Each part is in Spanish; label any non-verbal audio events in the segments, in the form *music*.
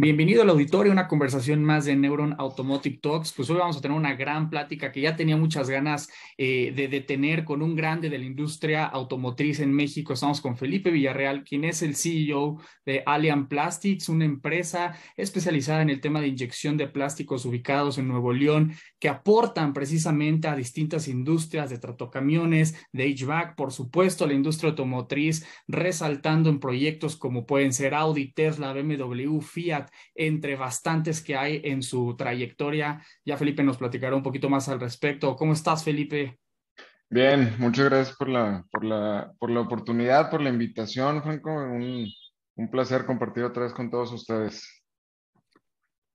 Bienvenido al auditorio, una conversación más de Neuron Automotive Talks. Pues hoy vamos a tener una gran plática que ya tenía muchas ganas eh, de, de, tener con un grande de la industria automotriz en México. Estamos con Felipe Villarreal, quien es el CEO de Allian Plastics, una empresa especializada en el tema de inyección de plásticos ubicados en Nuevo León, que aportan precisamente a distintas industrias de tractocamiones, de HVAC, por supuesto, la industria automotriz, resaltando en proyectos como pueden ser Audi, Tesla, BMW, Fiat entre bastantes que hay en su trayectoria. Ya Felipe nos platicará un poquito más al respecto. ¿Cómo estás, Felipe? Bien, muchas gracias por la, por la, por la oportunidad, por la invitación, Franco. Un, un placer compartir otra vez con todos ustedes.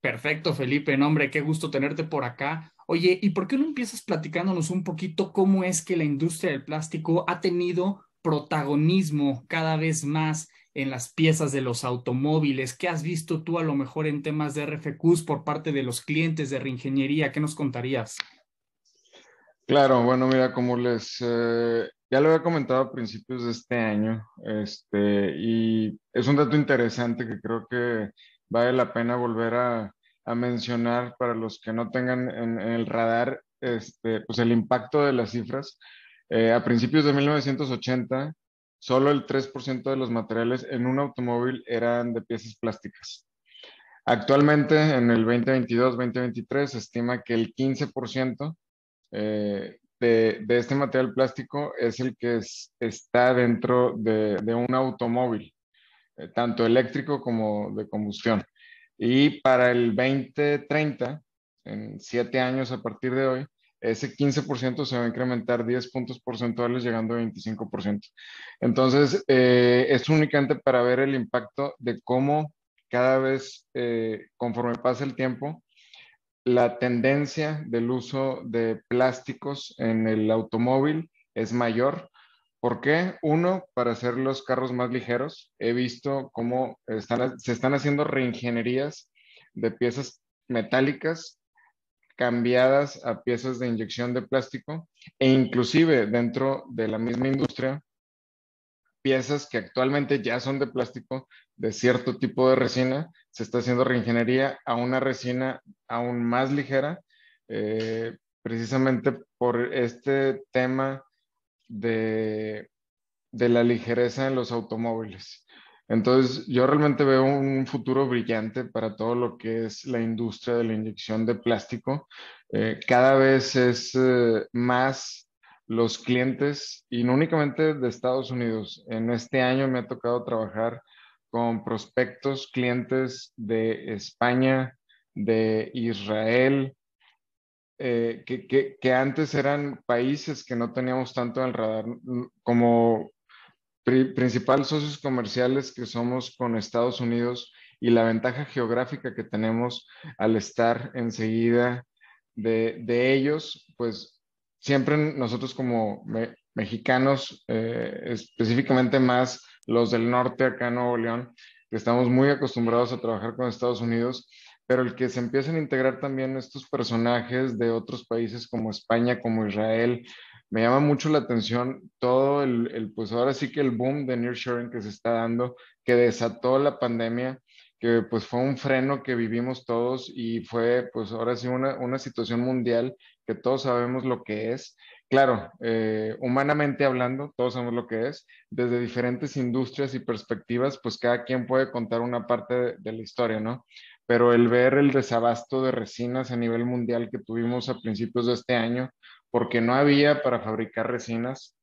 Perfecto, Felipe. Nombre, qué gusto tenerte por acá. Oye, ¿y por qué no empiezas platicándonos un poquito cómo es que la industria del plástico ha tenido protagonismo cada vez más en las piezas de los automóviles? ¿Qué has visto tú a lo mejor en temas de RFQs por parte de los clientes de reingeniería? ¿Qué nos contarías? Claro, bueno, mira, como les eh, ya lo había comentado a principios de este año, este, y es un dato interesante que creo que vale la pena volver a, a mencionar para los que no tengan en, el radar este, pues el impacto de las cifras. Eh, a principios de 1980, solo el 3% de los materiales en un automóvil eran de piezas plásticas. Actualmente, en el 2022-2023, se estima que el 15% eh, de, este material plástico es el que es, está dentro de, de un automóvil, eh, tanto eléctrico como de combustión. Y para el 2030, en siete años a partir de hoy, ese 15% se va a incrementar 10 puntos porcentuales llegando a 25%. Entonces, eh, es únicamente para ver el impacto de cómo cada vez, eh, conforme pasa el tiempo, la tendencia del uso de plásticos en el automóvil es mayor. ¿Por qué? Uno, para hacer los carros más ligeros. He visto cómo se están haciendo reingenierías de piezas metálicas cambiadas a piezas de inyección de plástico e inclusive dentro de la misma industria, piezas que actualmente ya son de plástico de cierto tipo de resina, se está haciendo reingeniería a una resina aún más ligera, eh, precisamente por este tema de, de la ligereza en los automóviles. Entonces, yo realmente veo un futuro brillante para todo lo que es la industria de la inyección de plástico. Eh, cada vez es eh, más los clientes, y no únicamente de Estados Unidos. En este año me ha tocado trabajar con prospectos, clientes de España, de Israel, eh, que, que, que, antes eran países que no teníamos tanto en el radar, como principales socios comerciales que somos con Estados Unidos y la ventaja geográfica que tenemos al estar enseguida de, de ellos, pues siempre nosotros como me, mexicanos, eh, específicamente más los del norte acá en Nuevo León, que estamos muy acostumbrados a trabajar con Estados Unidos, pero el que se empiecen a integrar también estos personajes de otros países como España, como Israel, me llama mucho la atención todo el, el, pues ahora sí que el boom de nearshoring que se está dando, que desató la pandemia, que pues fue un freno que vivimos todos y fue pues ahora sí una, una situación mundial que todos sabemos lo que es. Claro, eh, humanamente hablando, todos sabemos lo que es. Desde diferentes industrias y perspectivas, pues cada quien puede contar una parte de, de la historia, ¿no? Pero el ver el desabasto de resinas a nivel mundial que tuvimos a principios de este año, porque no había para fabricar resinas,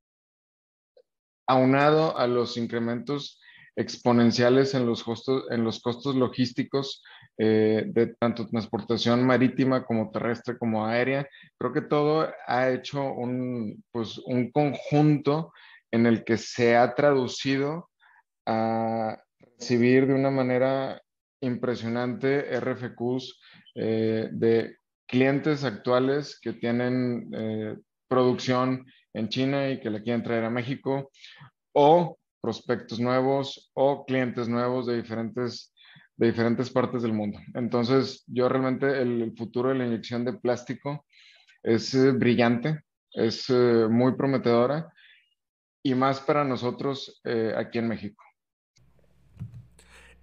aunado a los incrementos exponenciales en los costos, en los costos logísticos eh, de tanto transportación marítima como terrestre como aérea. Creo que todo ha hecho un, pues, un conjunto en el que se ha traducido a recibir de una manera impresionante RFQs eh, de clientes actuales que tienen eh, producción en China y que la quieren traer a México, o prospectos nuevos o clientes nuevos de diferentes, de diferentes partes del mundo. Entonces, yo realmente el, futuro de la inyección de plástico es eh, brillante, es eh, muy prometedora y más para nosotros aquí en México.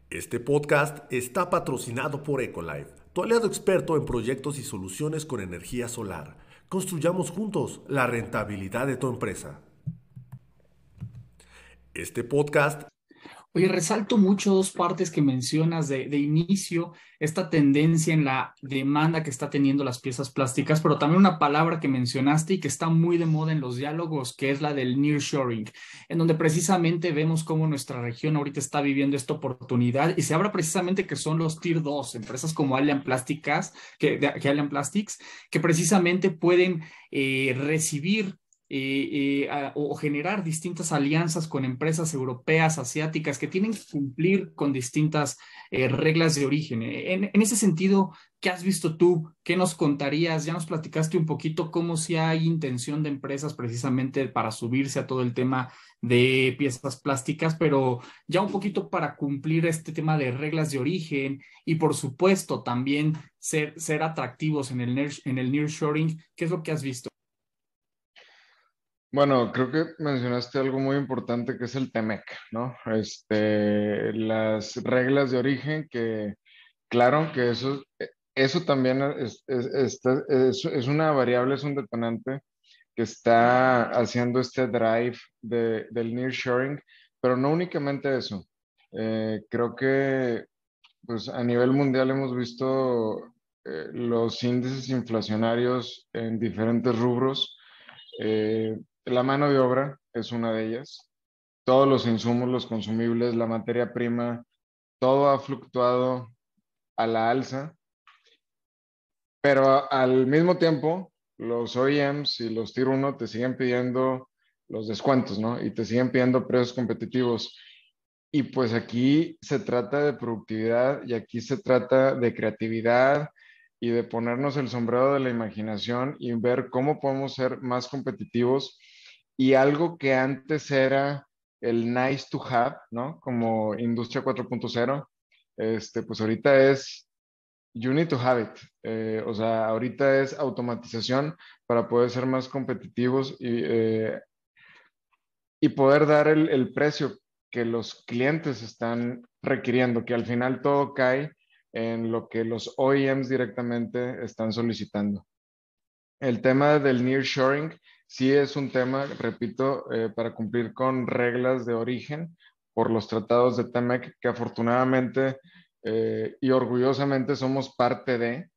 Este podcast está patrocinado por Ecolife, tu aliado experto en proyectos y soluciones con energía solar. Construyamos juntos la rentabilidad de tu empresa. Este podcast Oye, resalto mucho dos partes que mencionas de, inicio, esta tendencia en la demanda que está teniendo las piezas plásticas, pero también una palabra que mencionaste y que está muy de moda en los diálogos, que es la del nearshoring, en donde precisamente vemos cómo nuestra región ahorita está viviendo esta oportunidad y se habla precisamente que son los Tier 2, empresas como Allian Plásticas, que, que Allian Plastics, que precisamente pueden eh, recibir eh, o generar distintas alianzas con empresas europeas, asiáticas, que tienen que cumplir con distintas eh, reglas de origen. En, ese sentido, ¿qué has visto tú? ¿Qué nos contarías? Ya nos platicaste un poquito cómo si hay intención de empresas precisamente para subirse a todo el tema de piezas plásticas, pero ya un poquito para cumplir este tema de reglas de origen y por supuesto también ser, ser atractivos en el, en el nearshoring. ¿Qué es lo que has visto? Bueno, creo que mencionaste algo muy importante que es el TEMEC, ¿no? Este, las reglas de origen que, claro, que eso, eso también es, es, una variable, es un detonante que está haciendo este drive de, del nearshoring, pero no únicamente eso. Eh, creo que pues, a nivel mundial hemos visto eh, los índices inflacionarios en diferentes rubros. Eh, la mano de obra es una de ellas. Todos los insumos, los consumibles, la materia prima, todo ha fluctuado a la alza. Pero al mismo tiempo, los OEMs y los Tier 1 te siguen pidiendo los descuentos, ¿no? Y te siguen pidiendo precios competitivos. Y pues aquí se trata de productividad y aquí se trata de creatividad y de ponernos el sombrero de la imaginación y ver cómo podemos ser más competitivos y algo que antes era el nice to have, ¿no? Como industria 4.0, este, pues ahorita es you need to have it. Eh, o sea, ahorita es automatización para poder ser más competitivos y, eh, y poder dar el, el, precio que los clientes están requiriendo, que al final todo cae en lo que los OEMs directamente están solicitando. El tema del nearshoring sí es un tema, repito, eh, para cumplir con reglas de origen por los tratados de TEMEC que afortunadamente eh, y orgullosamente somos parte de.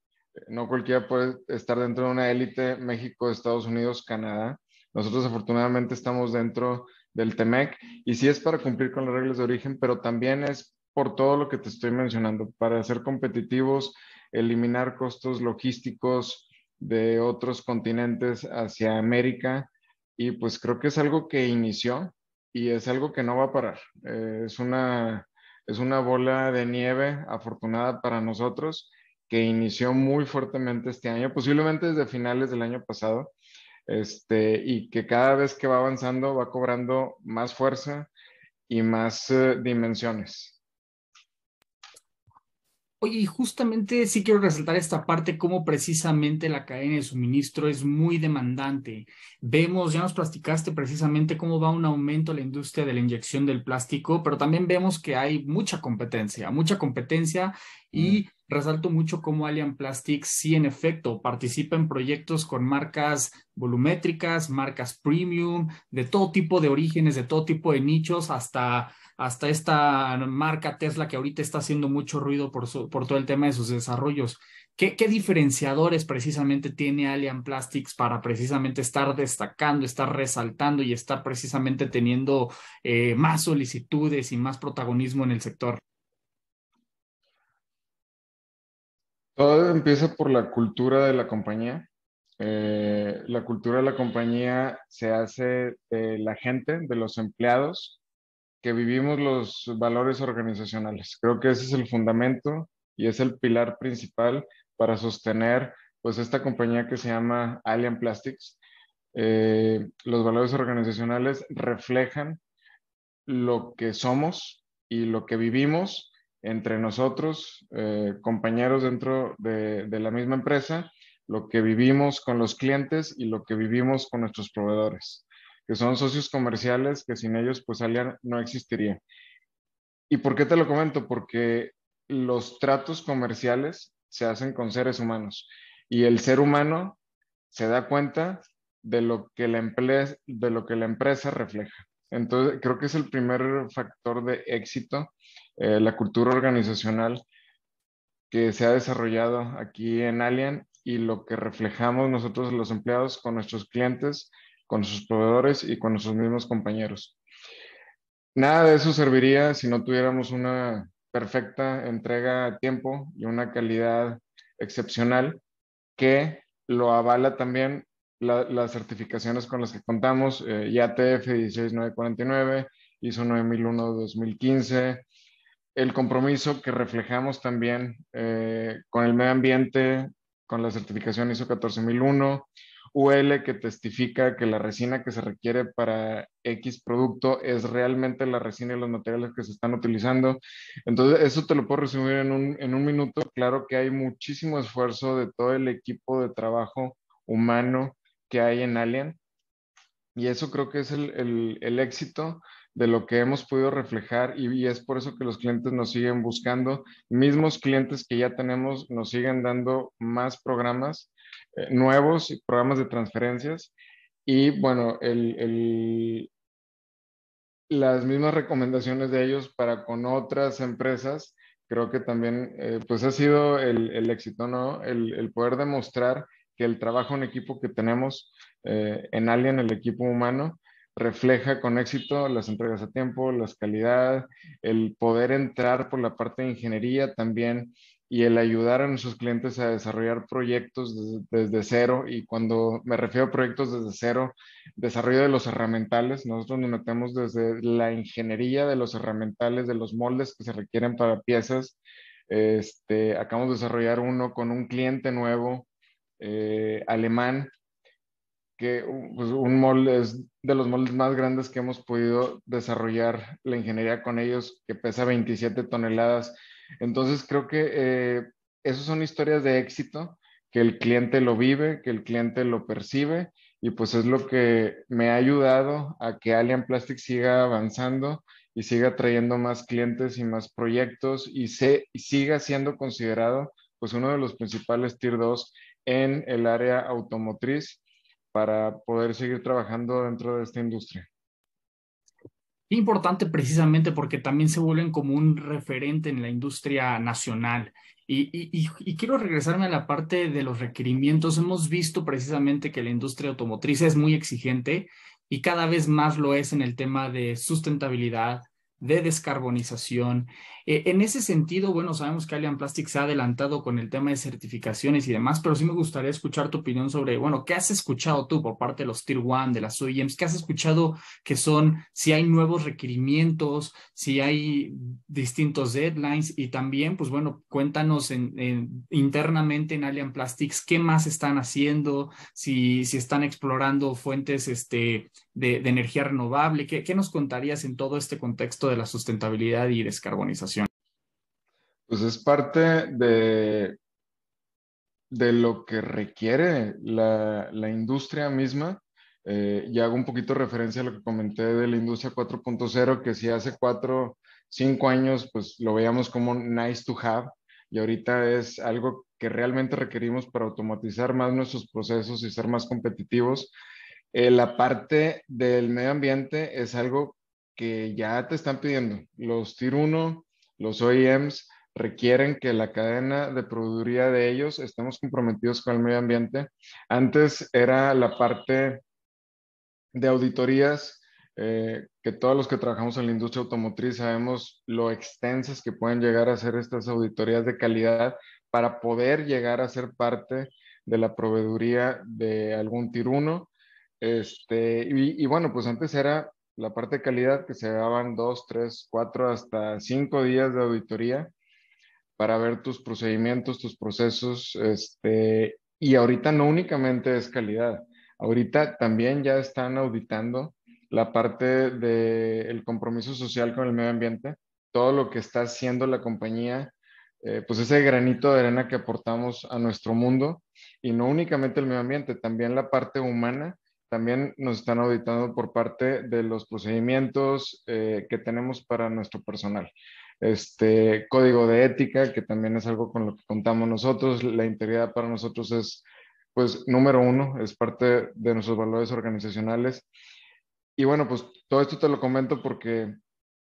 No cualquiera puede estar dentro de una élite México, Estados Unidos, Canadá. Nosotros afortunadamente estamos dentro del TEMEC y sí es para cumplir con las reglas de origen, pero también es por todo lo que te estoy mencionando, para ser competitivos, eliminar costos logísticos, de otros continentes hacia América y pues creo que es algo que inició y es algo que no va a parar. Eh, es, una, es una bola de nieve afortunada para nosotros que inició muy fuertemente este año, posiblemente desde finales del año pasado, este, y que cada vez que va avanzando va cobrando más fuerza y más eh, dimensiones. Oye, y justamente sí quiero resaltar esta parte, cómo precisamente la cadena de suministro es muy demandante. Vemos, ya nos platicaste precisamente cómo va un aumento en la industria de la inyección del plástico, pero también vemos que hay mucha competencia, mucha competencia y resalto mucho cómo Allian Plastics sí en efecto participa en proyectos con marcas volumétricas, marcas premium, de todo tipo de orígenes, de todo tipo de nichos, hasta hasta esta marca Tesla que ahorita está haciendo mucho ruido por, por todo el tema de sus desarrollos. ¿Qué, diferenciadores precisamente tiene Allian Plastics para precisamente estar destacando, estar resaltando y estar precisamente teniendo eh, más solicitudes y más protagonismo en el sector? Todo empieza por la cultura de la compañía. Eh, la cultura de la compañía se hace de la gente, de los empleados, que vivimos los valores organizacionales. Creo que ese es el fundamento y es el pilar principal para sostener pues esta compañía que se llama Alien Plastics. eh, los valores organizacionales reflejan lo que somos y lo que vivimos entre nosotros, eh, compañeros dentro de, la misma empresa, lo que vivimos con los clientes y lo que vivimos con nuestros proveedores, que son socios comerciales que sin ellos pues Alian no existiría. ¿Y por qué te lo comento? Porque los tratos comerciales se hacen con seres humanos y el ser humano se da cuenta de lo que la, empresa, de lo que la empresa refleja. Entonces, creo que es el primer factor de éxito, eh, la cultura organizacional que se ha desarrollado aquí en Alien y lo que reflejamos nosotros los empleados con nuestros clientes, con sus proveedores y con nuestros mismos compañeros. Nada de eso serviría si no tuviéramos una perfecta entrega a tiempo y una calidad excepcional que lo avala también las certificaciones con las que contamos, eh, IATF 16949, ISO 9001-2015, el compromiso que reflejamos también eh, con el medio ambiente, con la certificación ISO 14001, UL que testifica que la resina que se requiere para X producto es realmente la resina y los materiales que se están utilizando. Entonces, eso te lo puedo resumir en un, en un minuto. Claro que hay muchísimo esfuerzo de todo el equipo de trabajo humano que hay en Alien. Y eso creo que es el, el, éxito de lo que hemos podido reflejar y, es por eso que los clientes nos siguen buscando. Mismos clientes que ya tenemos nos siguen dando más programas eh, nuevos programas de transferencias. Y bueno, el, el, las mismas recomendaciones de ellos para con otras empresas, creo que también eh, pues ha sido el, el éxito, ¿no? El, poder demostrar que el trabajo en equipo que tenemos eh, en Alien, el equipo humano, refleja con éxito las entregas a tiempo, las calidad, el poder entrar por la parte de ingeniería también y el ayudar a nuestros clientes a desarrollar proyectos desde, cero. Y cuando me refiero a proyectos desde cero, desarrollo de los herramientales, nosotros nos metemos desde la ingeniería de los herramientales, de los moldes que se requieren para piezas. Este, acabamos de desarrollar uno con un cliente nuevo eh, alemán, que pues, un molde es de los moldes más grandes que hemos podido desarrollar la ingeniería con ellos, que pesa 27 toneladas. Entonces creo que eh, esas son historias de éxito, que el cliente lo vive, que el cliente lo percibe y pues es lo que me ha ayudado a que Alien Plastic siga avanzando y siga trayendo más clientes y más proyectos y, se, y siga siendo considerado pues uno de los principales Tier 2 en el área automotriz para poder seguir trabajando dentro de esta industria importante precisamente porque también se vuelven como un referente en la industria nacional. Y, y, quiero regresarme a la parte de los requerimientos. Hemos visto precisamente que la industria automotriz es muy exigente y cada vez más lo es en el tema de sustentabilidad, de descarbonización. Eh, en ese sentido, bueno, sabemos que Alien Plastics se ha adelantado con el tema de certificaciones y demás, pero sí me gustaría escuchar tu opinión sobre, bueno, ¿qué has escuchado tú por parte de los Tier One, de las OEMs? ¿Qué has escuchado que son, si hay nuevos requerimientos, si hay distintos deadlines? Y también, pues bueno, cuéntanos en, en, internamente en Alien Plastics, ¿qué más están haciendo? Si, si están explorando fuentes este, de, de energía renovable, ¿qué, ¿qué nos contarías en todo este contexto de la sustentabilidad y descarbonización? Pues es parte de, de lo que requiere la, la industria misma. Eh, y hago un poquito referencia a lo que comenté de la industria 4.0, que si hace cuatro, cinco años, pues lo veíamos como nice to have, y ahorita es algo que realmente requerimos para automatizar más nuestros procesos y ser más competitivos. Eh, la parte del medio ambiente es algo que ya te están pidiendo. Los Tier 1, los OEMs requieren que la cadena de proveeduría de ellos estemos comprometidos con el medio ambiente. Antes era la parte de auditorías, eh, que todos los que trabajamos en la industria automotriz sabemos lo extensas que pueden llegar a ser estas auditorías de calidad para poder llegar a ser parte de la proveeduría de algún 1. Este, y, y bueno, pues antes era la parte de calidad, que se daban dos, tres, cuatro, hasta cinco días de auditoría para ver tus procedimientos, tus procesos, este, y ahorita no únicamente es calidad, Ahorita también ya están auditando la parte del compromiso social con el medio ambiente, todo lo que está haciendo la compañía, eh, pues ese granito de arena que aportamos a nuestro mundo y no únicamente el medio ambiente, también la parte humana, también nos están auditando por parte de los procedimientos eh, que tenemos para nuestro personal. Este código de ética, que también es algo con lo que contamos nosotros, la integridad para nosotros es, pues, número uno, es parte de nuestros valores organizacionales. Y bueno, pues todo esto te lo comento porque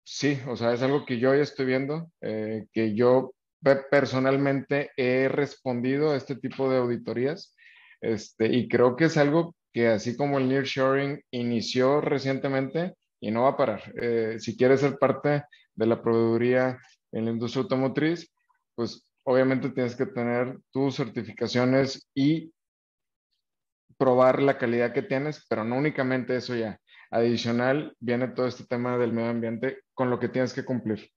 sí, o sea, es algo que yo ya estoy viendo, eh, que yo personalmente he respondido a este tipo de auditorías. Este, y creo que es algo que así como el nearshoring inició recientemente y no va a parar. Eh, si quieres ser parte de la proveeduría en la industria automotriz, pues obviamente tienes que tener tus certificaciones y probar la calidad que tienes, pero no únicamente eso ya. Adicional, viene todo este tema del medio ambiente con lo que tienes que cumplir.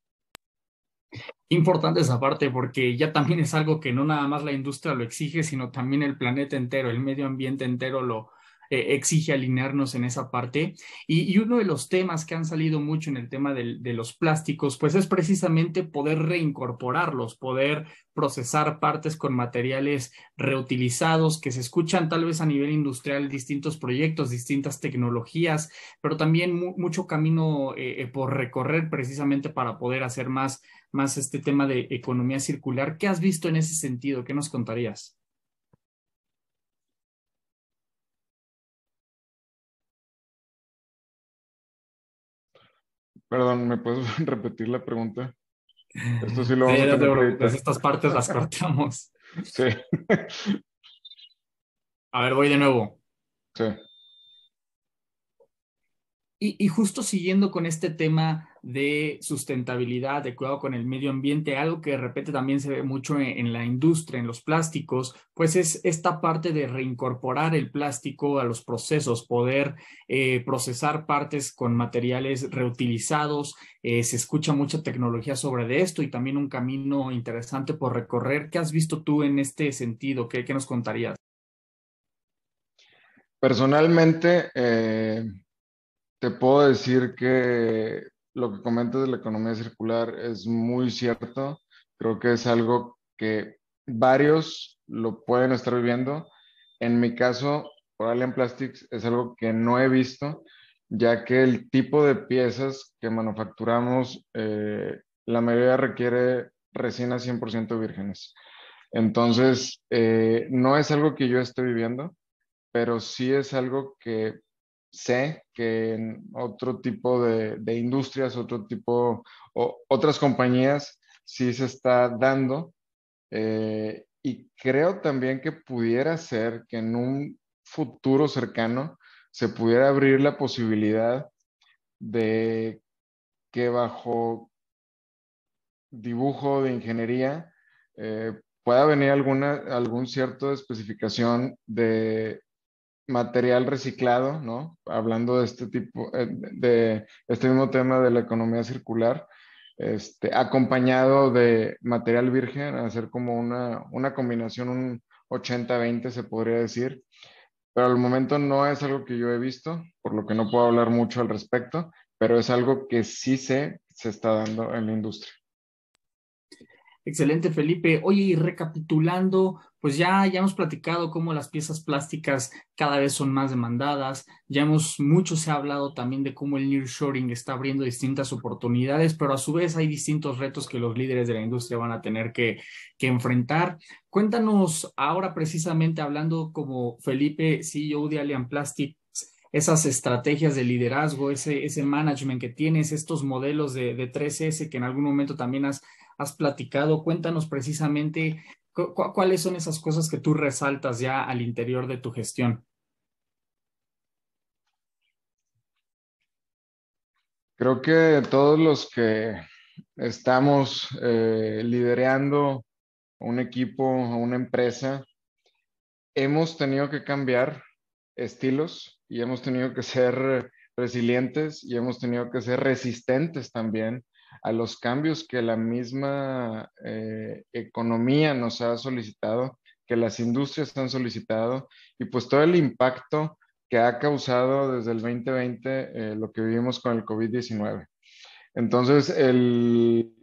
Importante esa parte porque ya también es algo que no nada más la industria lo exige, sino también el planeta entero, el medio ambiente entero lo, eh, exige alinearnos en esa parte. Y, uno de los temas que han salido mucho en el tema de los plásticos, pues es precisamente poder reincorporarlos, poder procesar partes con materiales reutilizados que se escuchan tal vez a nivel industrial distintos proyectos, distintas tecnologías, pero también mucho camino eh, eh, por recorrer precisamente para poder hacer más, más este tema de economía circular. ¿Qué has visto en ese sentido? ¿Qué nos contarías? Perdón, ¿me puedes *laughs* repetir la pregunta? Esto sí lo vamos a tener pues estas partes las cortamos. *laughs* Sí. A ver, voy de nuevo. Sí. Y, justo siguiendo con este tema de sustentabilidad, de cuidado con el medio ambiente, algo que de repente también se ve mucho en, la industria, en los plásticos, pues es esta parte de reincorporar el plástico a los procesos, poder eh, procesar partes con materiales reutilizados. Eh, se escucha mucha tecnología sobre esto y también un camino interesante por recorrer. ¿Qué has visto tú en este sentido? ¿Qué, qué nos contarías? Personalmente, eh te puedo decir que lo que comentas de la economía circular es muy cierto. Creo que es algo que varios lo pueden estar viviendo. En mi caso, por Alien Plastics es algo que no he visto, ya que el tipo de piezas que manufacturamos, eh, la mayoría requiere resinas 100% vírgenes. Entonces, eh, no es algo que yo esté viviendo, pero sí es algo que sé que en otro tipo de, industrias, otro tipo, o, otras compañías sí se está dando. Eh, y creo también que pudiera ser que en un futuro cercano se pudiera abrir la posibilidad de que bajo dibujo de ingeniería eh, pueda venir alguna, algún cierto especificación de material reciclado, ¿no? Hablando de este tipo, eh, de este mismo tema de la economía circular, este, acompañado de material virgen, hacer como una, una combinación, un 80-20 se podría decir, pero al momento no es algo que yo he visto, por lo que no puedo hablar mucho al respecto, pero es algo que sí sé se está dando en la industria. Excelente, Felipe. Oye, y recapitulando, pues ya, ya hemos platicado cómo las piezas plásticas cada vez son más demandadas. Ya hemos, mucho se ha hablado también de cómo el nearshoring está abriendo distintas oportunidades, pero a su vez hay distintos retos que los líderes de la industria van a tener que, que enfrentar. Cuéntanos ahora precisamente hablando como Felipe, CEO de Alien Plastics, esas estrategias de liderazgo, ese, ese management que tienes, estos modelos de, de 3S que en algún momento también has, has platicado. Cuéntanos precisamente cuáles son esas cosas que tú resaltas ya al interior de tu gestión. Creo que todos los que estamos eh, liderando un equipo una empresa, hemos tenido que cambiar estilos y hemos tenido que ser resilientes y hemos tenido que ser resistentes también a los cambios que la misma eh, economía nos ha solicitado, que las industrias han solicitado y pues todo el impacto que ha causado desde el 2020 eh, lo que vivimos con el COVID-19. Entonces, el,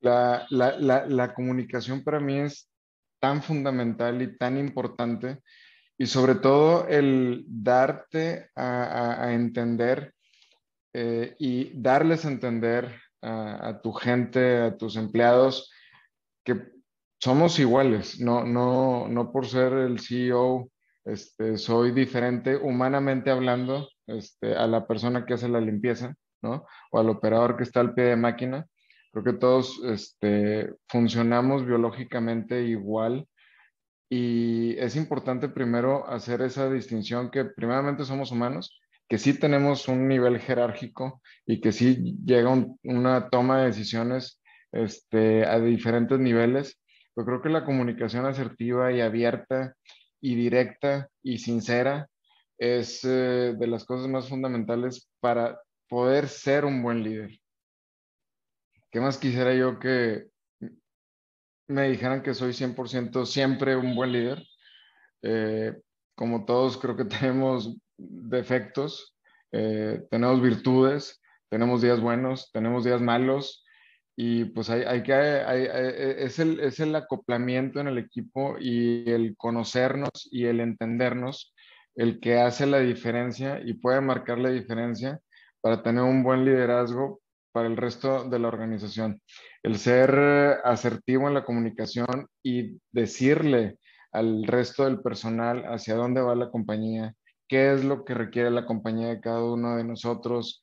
la, la, la, comunicación para mí es tan fundamental y tan importante y sobre todo el darte a, entender eh, y darles a entender a, tu gente, a tus empleados, que somos iguales, no, no, no por ser el CEO este, soy diferente humanamente hablando este, a la persona que hace la limpieza, ¿no? O al operador que está al pie de máquina. Creo que todos este, funcionamos biológicamente igual y es importante primero hacer esa distinción que primeramente somos humanos, que sí tenemos un nivel jerárquico y que sí llega una toma de decisiones este, a diferentes niveles. Pero creo que la comunicación asertiva y abierta y directa y sincera es eh, de las cosas más fundamentales para poder ser un buen líder. ¿Qué más quisiera yo que me dijeran que soy 100% siempre un buen líder? Eh, como todos creo que *laughs* tenemos defectos, eh, tenemos virtudes, tenemos días buenos, tenemos días malos, y pues hay, hay que, e, es, el, es el acoplamiento en el equipo y el conocernos y el entendernos el que hace la diferencia y puede marcar la diferencia para tener un buen liderazgo para el resto de la organización. El ser asertivo en la comunicación y decirle al resto del personal hacia dónde va la compañía, qué es lo que requiere la compañía de cada uno de nosotros,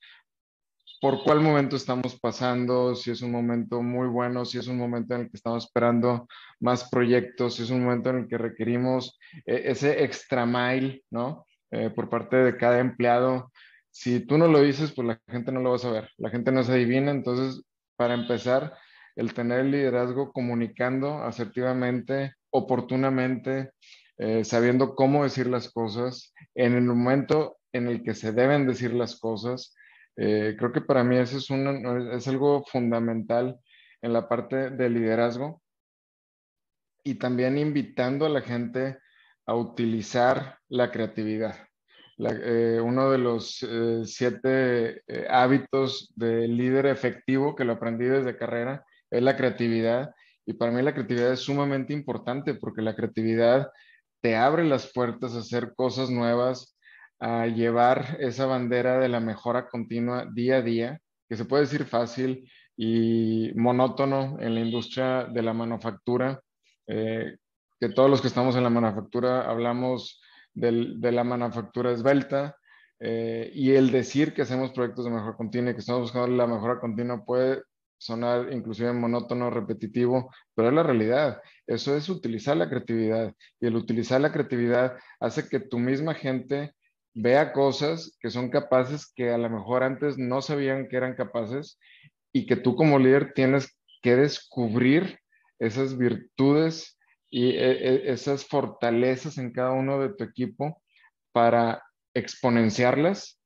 por cuál momento estamos pasando, si es un momento muy bueno, si es un momento en el que estamos esperando más proyectos, si es un momento en el que requerimos eh, ese extra mile, ¿no? Eh, por parte de cada empleado. Si tú no lo dices, pues la gente no lo va a saber, la gente no se adivina, entonces, para empezar, el tener el liderazgo comunicando asertivamente, oportunamente, eh, sabiendo cómo decir las cosas, en el momento en el que se deben decir las cosas, eh, creo que para mí eso es, es algo fundamental en la parte del liderazgo y también invitando a la gente a utilizar la creatividad. Eh, uno de los siete hábitos del líder efectivo que lo aprendí desde carrera es la creatividad. Y para mí la creatividad es sumamente importante porque la creatividad te abre las puertas a hacer cosas nuevas, a llevar esa bandera de la mejora continua día a día, que se puede decir fácil y monótono en la industria de la manufactura, eh, que todos los que estamos en la manufactura hablamos de la manufactura esbelta, eh, y el decir que hacemos proyectos de mejora continua y que estamos buscando la mejora continua puede sonar inclusive monótono, repetitivo, pero es la realidad. Eso es utilizar la creatividad y el utilizar la creatividad hace que tu misma gente vea cosas que son capaces que a lo mejor antes no sabían que eran capaces y que tú como líder tienes que descubrir esas virtudes y e, e, esas fortalezas en cada uno de tu equipo para exponenciarlas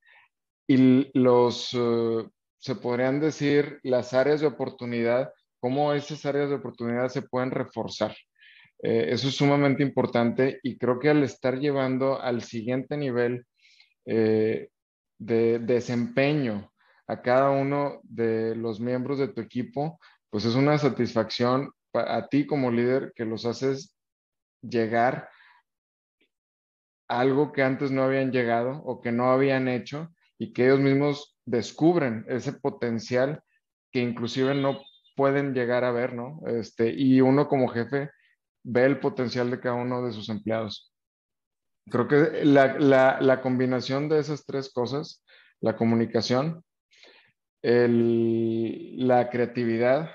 y los, eh, se podrían decir, las áreas de oportunidad, cómo esas áreas de oportunidad se pueden reforzar. Eh, eso es sumamente importante y creo que al estar llevando al siguiente nivel eh, de desempeño a cada uno de los miembros de tu equipo, pues es una satisfacción a ti como líder que los haces llegar a algo que antes no habían llegado o que no habían hecho y que ellos mismos descubren ese potencial que inclusive no pueden llegar a ver, ¿no? Este, y uno como jefe ve el potencial de cada uno de sus empleados. Creo que la, combinación de esas tres cosas, la comunicación, la creatividad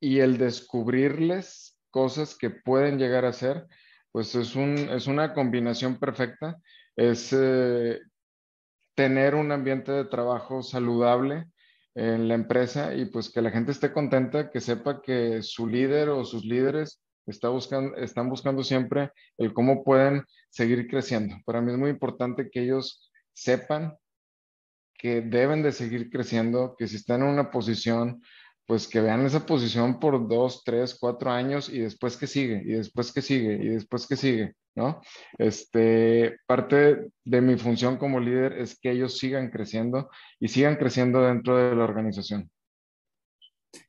y el descubrirles cosas que pueden llegar a ser, pues es, es una combinación perfecta. Es eh, tener un ambiente de trabajo saludable en la empresa y pues que la gente esté contenta, que sepa que su líder o sus líderes está buscando, están buscando siempre el cómo pueden seguir creciendo. Para mí es muy importante que ellos sepan que deben de seguir creciendo, que si están en una posición, pues que vean esa posición por dos, tres, cuatro años y después que sigue, y después que sigue, y después que sigue, ¿no? Este, parte de mi función como líder es que ellos sigan creciendo y sigan creciendo dentro de la organización.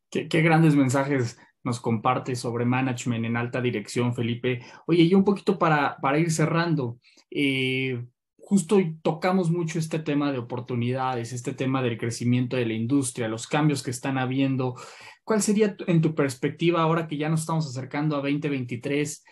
Qué, grandes mensajes nos comparte sobre management en alta dirección, Felipe. Oye, y un poquito para, para ir cerrando, eh, justo tocamos mucho este tema de oportunidades, este tema del crecimiento de la industria, los cambios que están habiendo. ¿Cuál sería en tu perspectiva ahora que ya nos estamos acercando a 2023?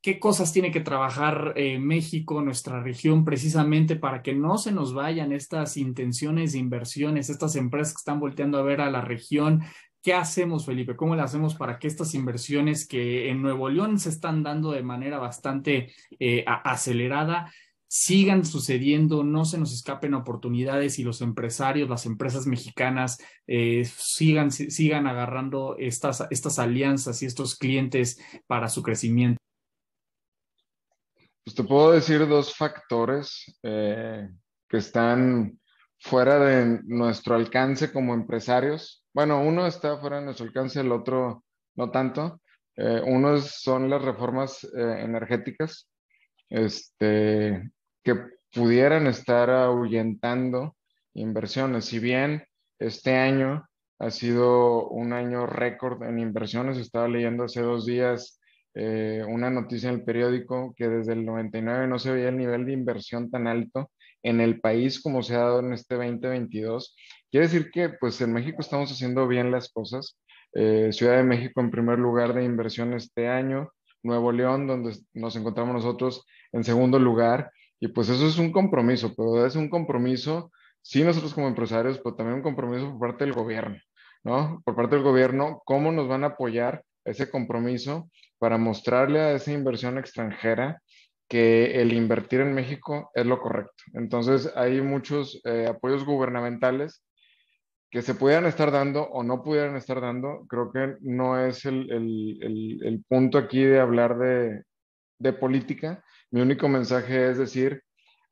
¿Qué cosas tiene que trabajar eh, México, nuestra región, precisamente para que no se nos vayan estas intenciones de inversiones, estas empresas que están volteando a ver a la región? ¿Qué hacemos, Felipe? ¿Cómo le hacemos para que estas inversiones que en Nuevo León se están dando de manera bastante eh, acelerada sigan sucediendo, no se nos escapen oportunidades y los empresarios, las empresas mexicanas eh, sigan, sigan agarrando estas, estas alianzas y estos clientes para su crecimiento? Pues te puedo decir dos factores eh, que están fuera de nuestro alcance como empresarios. Bueno, uno está fuera de nuestro alcance, el otro no tanto. Eh, uno son las reformas energéticas. Este, que pudieran estar ahuyentando inversiones. Si bien este año ha sido un año récord en inversiones, estaba leyendo hace dos días eh, una noticia en el periódico que desde el 99 no se veía el nivel de inversión tan alto en el país como se ha dado en este 2022. Quiere decir que pues en México estamos haciendo bien las cosas. Eh, Ciudad de México en primer lugar de inversión este año, Nuevo León, donde nos encontramos nosotros en segundo lugar, y pues eso es un compromiso, pero es un compromiso, sí nosotros como empresarios, pero también un compromiso por parte del gobierno, ¿no? Por parte del gobierno, cómo nos van a apoyar ese compromiso para mostrarle a esa inversión extranjera que el invertir en México es lo correcto. Entonces, hay muchos eh, apoyos gubernamentales que se pudieran estar dando o no pudieran estar dando. Creo que no es el, el, el, punto aquí de hablar de, de política, mi único mensaje es decir,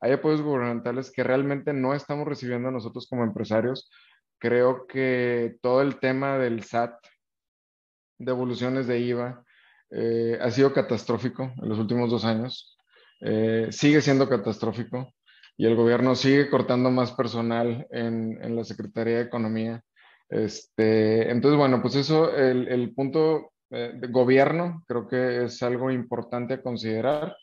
hay apoyos gubernamentales que realmente no estamos recibiendo nosotros como empresarios. Creo que todo el tema del SAT, devoluciones de IVA, eh, ha sido catastrófico en los últimos dos años. Eh, sigue siendo catastrófico y el gobierno sigue cortando más personal en, la Secretaría de Economía. Este, entonces, bueno, pues eso, el, punto eh, de gobierno creo que es algo importante a considerar.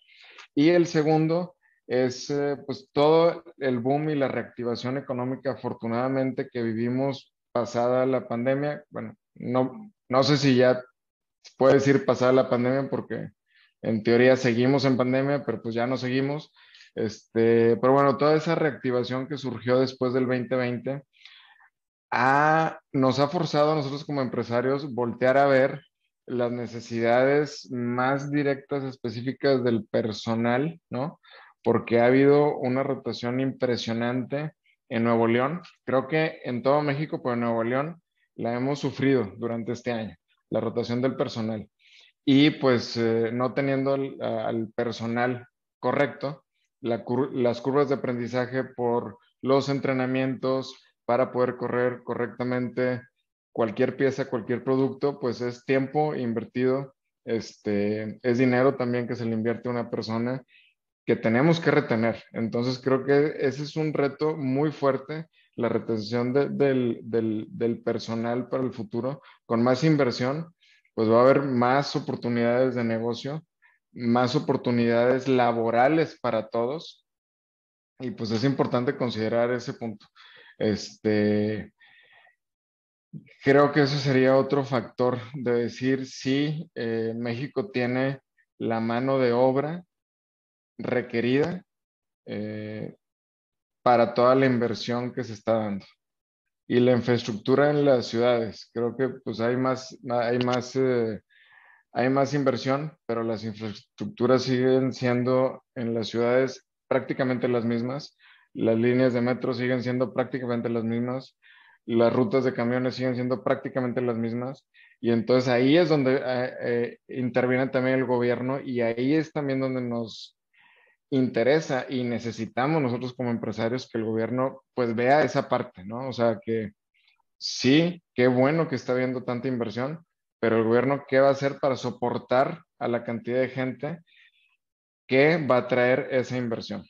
Y el segundo es eh, pues todo el boom y la reactivación económica afortunadamente que vivimos pasada la pandemia. Bueno, no, no sé si ya puede decir pasada la pandemia porque en teoría seguimos en pandemia, pero pues ya no seguimos. Este, pero bueno, toda esa reactivación que surgió después del 2020 nos ha forzado a nosotros como empresarios voltear a ver las necesidades más directas, específicas del personal, ¿no? Porque ha habido una rotación impresionante en Nuevo León. Creo que en todo México, pero en Nuevo León la hemos sufrido durante este año, la rotación del personal. Y pues eh, no teniendo al, personal correcto, las curvas de aprendizaje por los entrenamientos para poder correr correctamente cualquier pieza, cualquier producto, pues es tiempo invertido, este, es dinero también que se le invierte a una persona que tenemos que retener. Entonces creo que ese es un reto muy fuerte, la retención del, del personal para el futuro. Con más inversión, pues va a haber más oportunidades de negocio, más oportunidades laborales para todos. Y pues es importante considerar ese punto. Este, Creo que eso sería otro factor de decir si eh, México tiene la mano de obra requerida eh, para toda la inversión que se está dando. Y la infraestructura en las ciudades, creo que pues hay más, hay más, eh, hay más inversión, pero las infraestructuras siguen siendo en las ciudades prácticamente las mismas. Las líneas de metro siguen siendo prácticamente las mismas las rutas de camiones siguen siendo prácticamente las mismas. Y entonces ahí es donde eh, eh, interviene también el gobierno y ahí es también donde nos interesa y necesitamos nosotros como empresarios que el gobierno pues vea esa parte, ¿no? O sea, que sí, qué bueno que está habiendo tanta inversión, pero el gobierno, ¿qué va a hacer para soportar a la cantidad de gente que va a traer esa inversión?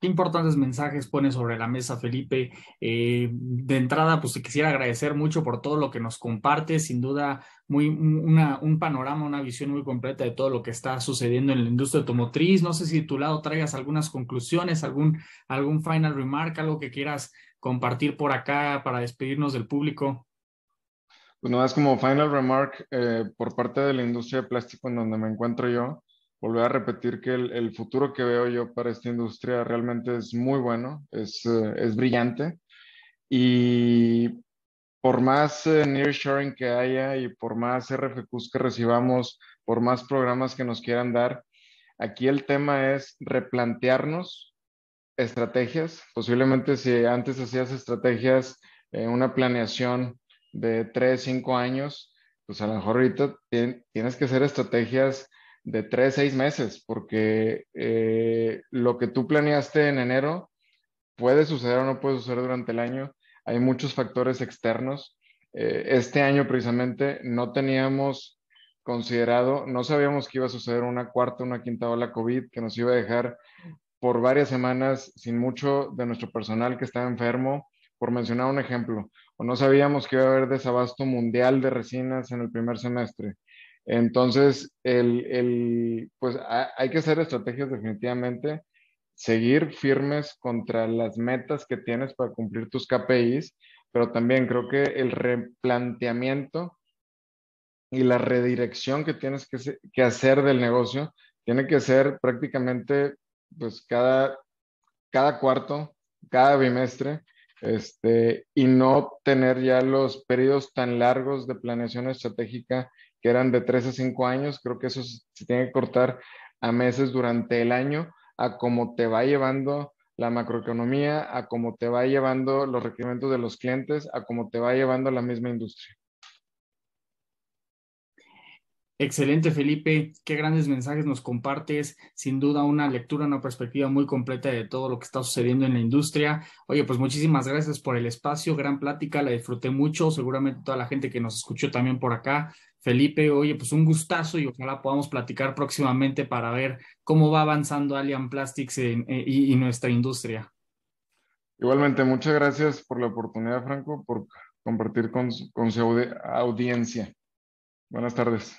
Qué importantes mensajes pone sobre la mesa, Felipe. Eh, de entrada, pues te quisiera agradecer mucho por todo lo que nos compartes. Sin duda, muy, una, un panorama, una visión muy completa de todo lo que está sucediendo en la industria automotriz. No sé si de tu lado traigas algunas conclusiones, algún, algún final remark, algo que quieras compartir por acá para despedirnos del público. Pues nada más como final remark eh, por parte de la industria de plástico en donde me encuentro yo volver a repetir que el, futuro que veo yo para esta industria realmente es muy bueno, es, eh, es brillante. Y por más eh, nearshoring que haya y por más RFQs que recibamos, por más programas que nos quieran dar, aquí el tema es replantearnos estrategias. Posiblemente si antes hacías estrategias, en una planeación de tres, cinco años, pues a lo mejor ahorita tienes que hacer estrategias de tres, seis meses, porque eh, lo que tú planeaste en enero puede suceder o no puede suceder durante el año. Hay muchos factores externos. Eh, este año precisamente no teníamos considerado, no sabíamos que iba a suceder una cuarta, una quinta ola COVID que nos iba a dejar por varias semanas sin mucho de nuestro personal que estaba enfermo, por mencionar un ejemplo, o no sabíamos que iba a haber desabasto mundial de resinas en el primer semestre. Entonces, el, pues hay que hacer estrategias definitivamente, seguir firmes contra las metas que tienes para cumplir tus KPIs, pero también creo que el replanteamiento y la redirección que tienes que, hacer del negocio tiene que ser prácticamente pues cada, cada cuarto, cada bimestre, este, y no tener ya los periodos tan largos de planeación estratégica que eran de 3 a 5 años, creo que eso se tiene que cortar a meses durante el año, a cómo te va llevando la macroeconomía, a cómo te va llevando los requerimientos de los clientes, a cómo te va llevando la misma industria. Excelente, Felipe. Qué grandes mensajes nos compartes. Sin duda, una lectura, una perspectiva muy completa de todo lo que está sucediendo en la industria. Oye, pues muchísimas gracias por el espacio. Gran plática, la disfruté mucho. Seguramente toda la gente que nos escuchó también por acá. Felipe, oye, pues un gustazo y ojalá podamos platicar próximamente para ver cómo va avanzando Alien Plastics eh, y, nuestra industria. Igualmente, muchas gracias por la oportunidad, Franco, por compartir con, con su audiencia. Buenas tardes.